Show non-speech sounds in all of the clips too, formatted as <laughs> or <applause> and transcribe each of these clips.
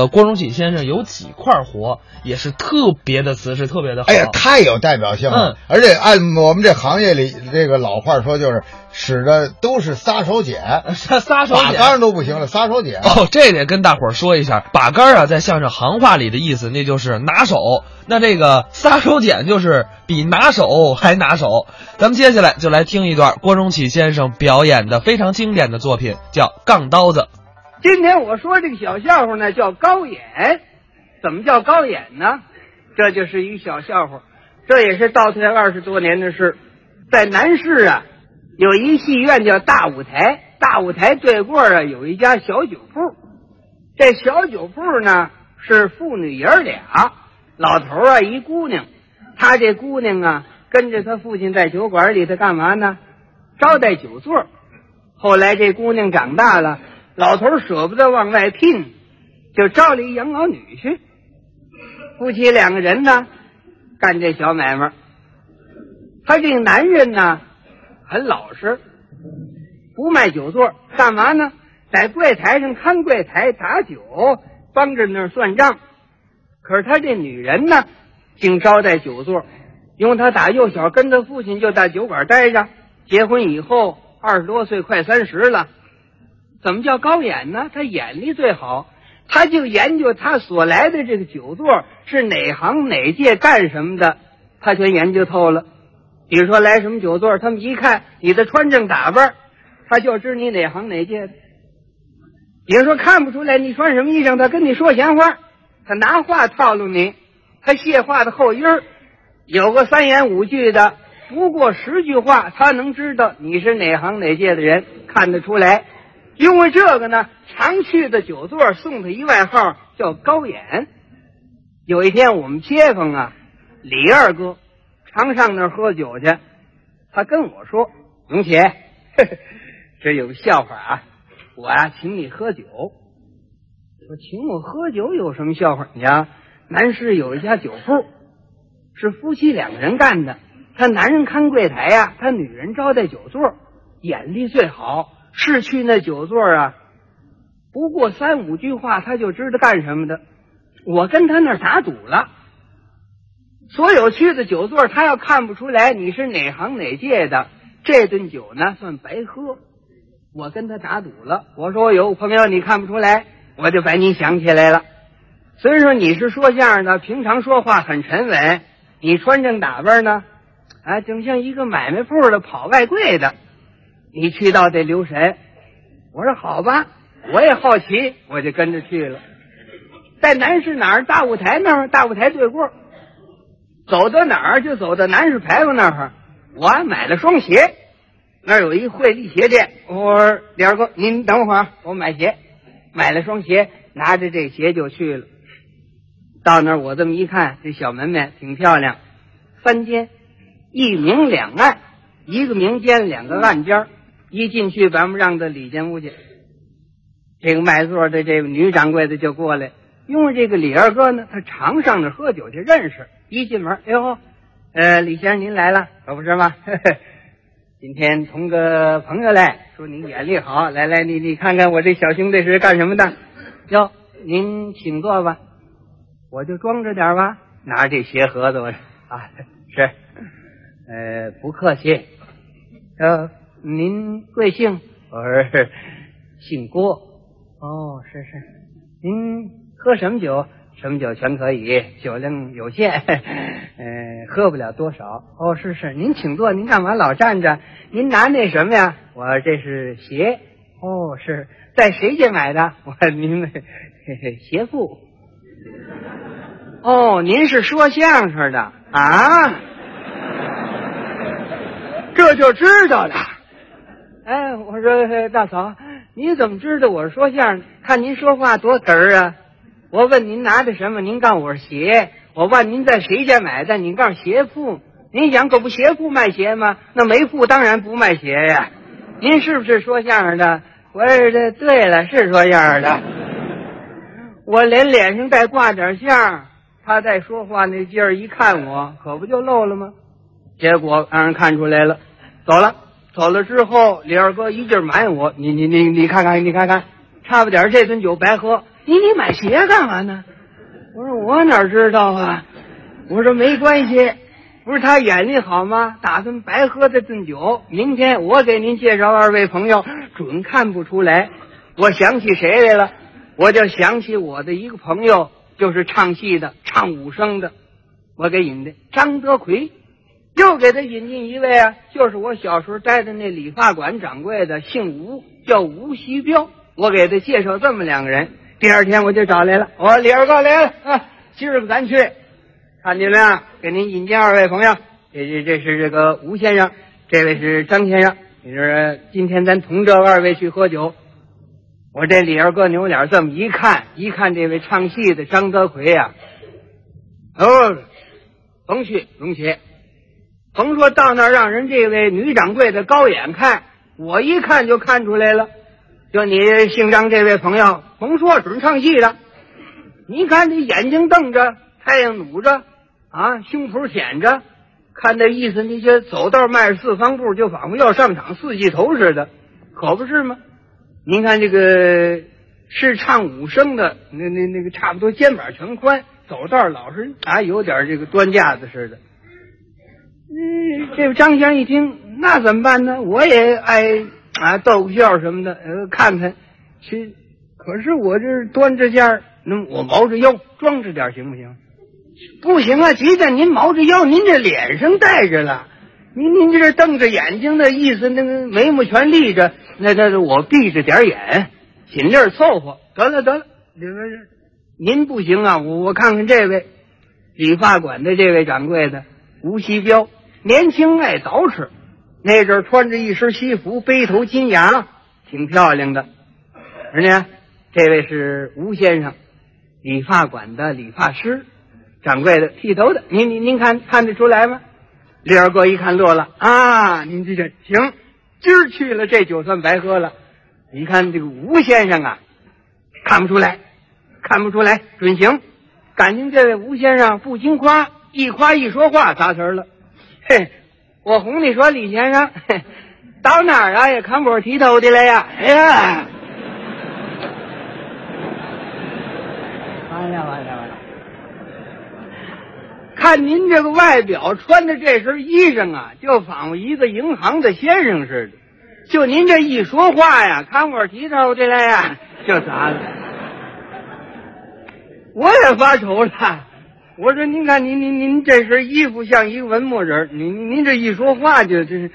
呃，郭荣启先生有几块活也是特别的瓷实，特别的好。哎呀，太有代表性了！嗯而且按我们这行业里这个老话说，就是使的都是撒手锏，撒撒手锏把杆儿都不行了，撒手锏。哦，这得跟大伙儿说一下，把杆儿啊，在相声行话里的意思，那就是拿手。那这个撒手锏就是比拿手还拿手。咱们接下来就来听一段郭荣启先生表演的非常经典的作品，叫《杠刀子》。今天我说这个小笑话呢，叫高演。怎么叫高演呢？这就是一个小笑话，这也是倒退二十多年的事。在南市啊，有一戏院叫大舞台，大舞台对过啊有一家小酒铺。这小酒铺呢是父女爷俩，老头啊一姑娘，他这姑娘啊跟着他父亲在酒馆里头干嘛呢？招待酒座。后来这姑娘长大了。老头舍不得往外聘，就招了一养老女婿。夫妻两个人呢，干这小买卖。他这个男人呢，很老实，不卖酒座，干嘛呢？在柜台上看柜台打酒，帮着那儿算账。可是他这女人呢，净招待酒座，因为他打幼小跟他父亲就在酒馆待着。结婚以后二十多岁，快三十了。怎么叫高眼呢？他眼力最好，他就研究他所来的这个酒座是哪行哪界干什么的，他全研究透了。比如说来什么酒座，他们一看你的穿正打扮，他就知你哪行哪界的。比如说看不出来你穿什么衣裳，他跟你说闲话，他拿话套路你，他谢话的后音有个三言五句的，不过十句话，他能知道你是哪行哪界的人，看得出来。因为这个呢，常去的酒座送他一外号叫高眼。有一天我们街坊啊，李二哥常上那儿喝酒去，他跟我说：“龙姐，呵 <laughs> 呵这有个笑话啊，我呀、请你喝酒。我请我喝酒有什么笑话？你呀，南市有一家酒铺，是夫妻两个人干的。他男人看柜台呀、他女人招待酒座，眼力最好。是去那酒座啊，不过三五句话他就知道干什么的。我跟他那儿打赌了，所有去的酒座，他要看不出来你是哪行哪界的，这顿酒呢算白喝。我跟他打赌了，我说我有朋友你看不出来，我就把你想起来了。虽然说你是说相声的，平常说话很沉稳，你穿正打扮呢，啊，整像一个买卖铺的跑外柜的。你去到得留神。我说好吧，我也好奇，我就跟着去了。在南市哪儿大舞台那儿，大舞台对过，走到哪儿就走到南市牌坊那儿。我买了双鞋，那儿有一惠利鞋店。我说李二哥，您等会儿，我买鞋，买了双鞋，拿着这鞋就去了。到那儿我这么一看，这小门面挺漂亮，三间，一明两暗，一个明间，两个暗间。一进去，把我们让到里间屋去。这个卖座的这个女掌柜的就过来，因为这个李二哥呢，他常上那喝酒去认识。一进门，哎呦，呃，李先生您来了，可不是吗？<laughs> 今天同个朋友来说您眼力好，来来，你你看看我这小兄弟是干什么的？哟，您请坐吧，我就装着点吧，拿着这鞋盒子，我啊是，呃，不客气，呃。您贵姓？我说姓郭。哦，是是。您喝什么酒？什么酒全可以，酒量有限，<laughs> 呃，喝不了多少。哦，是是。您请坐，您干嘛老站着？您拿那什么呀？我这是鞋。哦，是在谁家买的？<laughs> 我说您嘿嘿鞋铺。哦，您是说相声的啊？这就知道了。哎，我说大嫂，你怎么知道我说相声？看您说话多哏儿啊！我问您拿的什么，您告诉我是鞋。我问您在谁家买的，您告诉鞋铺。您想可不鞋铺卖鞋吗？那没铺当然不卖鞋呀。您是不是说相声的？我说这对了，是说相声的。我连脸上带挂点相，他在说话那劲儿一看我，可不就漏了吗？结果让人看出来了，走了。走了之后，李二哥一劲埋怨我：“你你你你看看，你看看，差不点这顿酒白喝，你你买鞋干嘛呢？我说我哪知道啊？我说没关系，不是他眼力好吗？打算白喝这顿酒，明天我给您介绍二位朋友，准看不出来。我想起谁来了？我就想起我的一个朋友，就是唱戏的，唱武生的，我给引的张德奎。又给他引进一位啊，就是我小时候待的那理发馆掌柜的，姓吴，叫吴锡彪。我给他介绍这么两个人。第二天我就找来了，我李二哥来了啊，今儿个咱去看见了，给您引进二位朋友。这这这是这个吴先生，这位是张先生。你说今天咱同这二位去喝酒。我这李二哥扭脸这么一看，一看这位唱戏的张德奎呀、哦，甭去，甭去。甭说到那儿让人这位女掌柜的高眼看，我一看就看出来了。就你姓张这位朋友，甭说准唱戏的，你看这眼睛瞪着，太阳努着，啊，胸脯显着，看那意思，你这走道迈着四方步，就仿佛要上场四季头似的，可不是吗？您看这个是唱武生的，那那那个差不多肩膀全宽，走道老是啊有点这个端架子似的。嗯，这张先生一听，那怎么办呢？我也爱啊逗个笑什么的，呃，看看。去可是我这端着件，那我毛着腰装着点行不行？不行啊！即便您毛着腰，您这脸上带着了，您您这瞪着眼睛的意思，那个眉毛全立着，那那我闭着点眼，尽力凑合。得了得了，这个您不行啊！我我看看这位理发馆的这位掌柜的吴锡彪。年轻爱捯饬，那阵穿着一身西服，背头金牙，挺漂亮的。而呢，这位是吴先生，理发馆的理发师，掌柜的剃头的。您您您看看得出来吗？李二哥一看乐了啊！您这这行，今儿去了这酒算白喝了。你看这个吴先生啊，看不出来，看不出来，准行。感情这位吴先生不经夸，一夸一说话砸词儿了。嘿，我哄你说，李先生嘿到哪儿啊也看不出剃头的了呀！哎呀，完了完了完了！看您这个外表，穿的这身衣裳啊，就仿佛一个银行的先生似的。就您这一说话呀，看我剃头的了呀，就砸了。我也发愁了。我说：“您看，您您您这身衣服像一个文墨人，您您这一说话就这是。”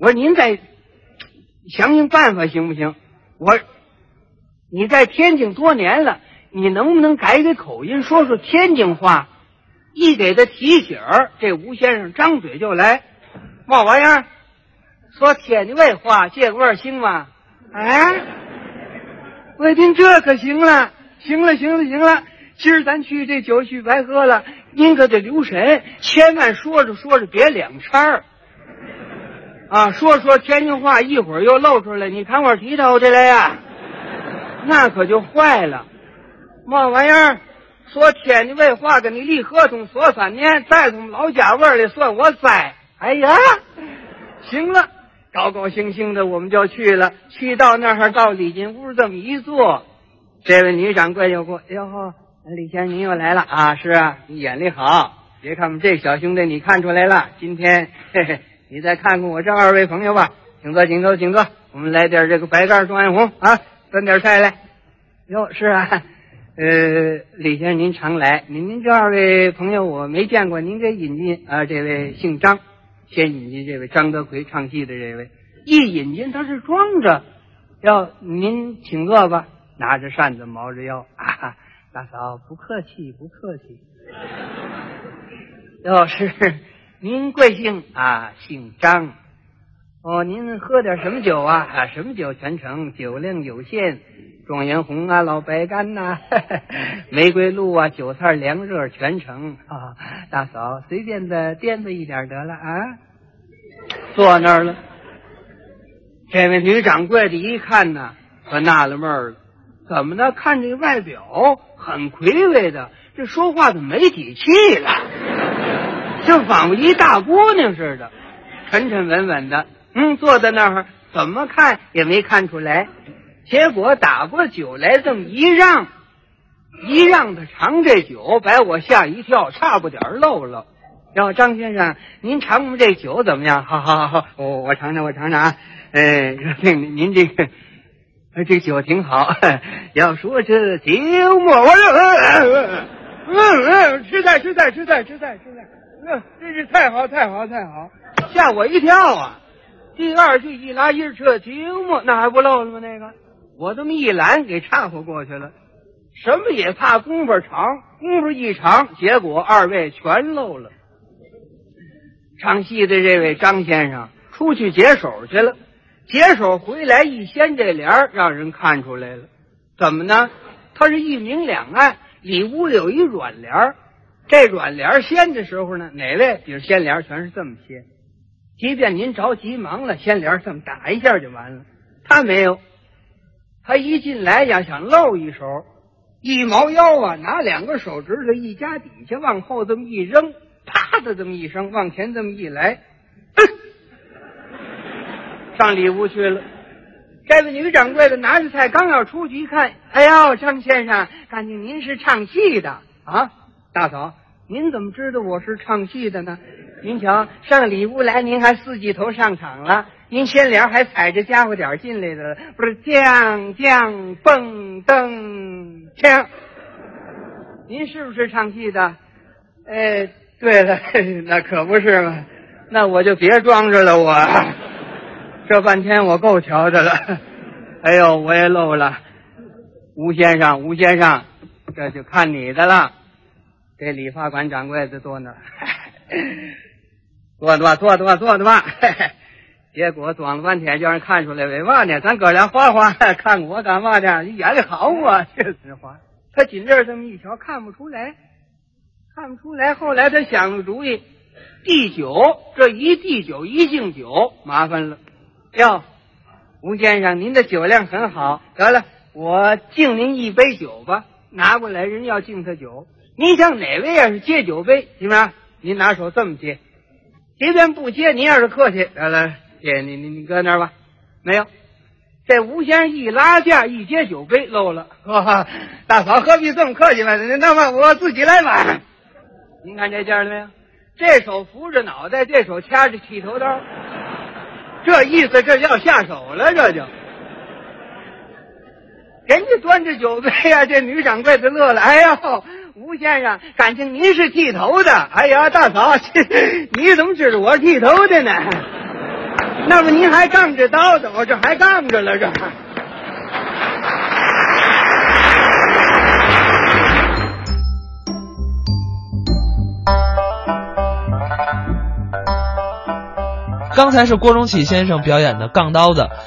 我说：“您再想想办法行不行？”我，你在天津多年了，你能不能改改口音，说说天津话？一给他提醒，这吴先生张嘴就来，嘛玩意儿？说天津卫话，借个味儿行吗？哎，我一听这可行了，行了，行了，行了。今儿咱去这酒去白喝了，您可得留神，千万说着说着别两掺儿啊！说说天津话，一会儿又露出来，你看我提头的来呀，那可就坏了。嘛玩意儿？说天津卫话跟你立合同说三年，再从老家味儿里算我栽。哎呀，行了，高高兴兴的我们就去了。去到那儿，到礼金屋这么一坐，这位女掌柜就过，哎呦呵。李先生，您又来了啊！是啊，你眼力好，别看我们这小兄弟，你看出来了。今天，嘿嘿，你再看看我这二位朋友吧，请坐，请坐，请坐。我们来点这个白干状元红啊，端点菜来。哟，是啊，呃，李先生您常来，您您这二位朋友我没见过，您给引进啊。这位姓张，先引进这位张德奎唱戏的这位，一引进他是装着，要您请坐吧，拿着扇子，猫着腰啊。大嫂，不客气，不客气。<laughs> 要是您贵姓啊？姓张。哦，您喝点什么酒啊？啊，什么酒全成，酒量有限。状元红啊，老白干呐、<laughs> 玫瑰露啊，韭菜凉热全成啊。大嫂，随便的颠子一点得了啊。坐那儿了。这位女掌柜的一看呢，可纳了闷了。怎么呢？看这外表很魁伟的，这说话怎么没底气了？<laughs> 就仿佛一大姑娘似的，沉沉稳稳的。嗯，坐在那儿，怎么看也没看出来。结果打过酒来这么一让，一让他尝这酒，把我吓一跳，差不点漏了。要张先生，您尝尝这酒怎么样？好好好，我我尝尝，我尝尝啊。哎，您您这个。哎这酒挺好，要说这酒沫，我这，嗯嗯，吃菜吃菜吃菜吃菜吃菜，嗯，真是太好太好太好，吓我一跳啊！第二句一拉音这酒沫那还不漏了吗？那个，我这么一拦，给掺和过去了。什么也怕功夫长，功夫一长，结果二位全漏了。唱戏的这位张先生出去解手去了。解手回来一掀这帘儿，让人看出来了。怎么呢？他是一明两暗，里屋有一软帘儿。这软帘儿掀的时候呢，哪位比如掀帘全是这么掀。即便您着急忙了，掀帘这么打一下就完了。他没有，他一进来呀，想露一手，一猫腰啊，拿两个手指头一夹底下，往后这么一扔，啪的这么一声，往前这么一来。上里屋去了，这位女掌柜的拿着菜刚要出去一看，哎呦，张先生，感情您是唱戏的啊？大嫂，您怎么知道我是唱戏的呢？您瞧，上里屋来，您还四季头上场了，您先帘还踩着家伙点进来的，不是将将蹦噔枪？您是不是唱戏的？哎，对了，<laughs> 那可不是嘛，那我就别装着了，我。这半天我够瞧的了，<laughs> 哎呦，我也漏了。吴先生，吴先生，这就看你的了。这理发馆掌柜的坐那儿，<laughs> 坐的吧，坐，坐的吧。<laughs> 结果装了半天，叫人看出来为嘛呢？咱哥俩花花看我干嘛呢？你演的好啊，这实话。他紧这这么一瞧，看不出来，看不出来。后来他想个主意，递酒，这一递酒，一敬酒，麻烦了。哟，吴先生，您的酒量很好。得了，我敬您一杯酒吧。拿过来，人要敬他酒。您想哪位要是接酒杯，行吗？您拿手这么接。即便不接，您要是客气，得了，接你你你搁那儿吧。没有，这吴先生一拉架，一接酒杯漏了。大嫂何必这么客气嘛？那么我自己来吧。您看这件了没有？这手扶着脑袋，这手掐着剃头刀。这意思，这要下手了，这就。人家端着酒杯呀，这女掌柜的乐了。哎呦，吴先生，感情您是剃头的？哎呀，大嫂，<laughs> 你怎么知道我剃头的呢？那么您还杠着刀子，我这还杠着了，这。刚才是郭荣启先生表演的《杠刀子》。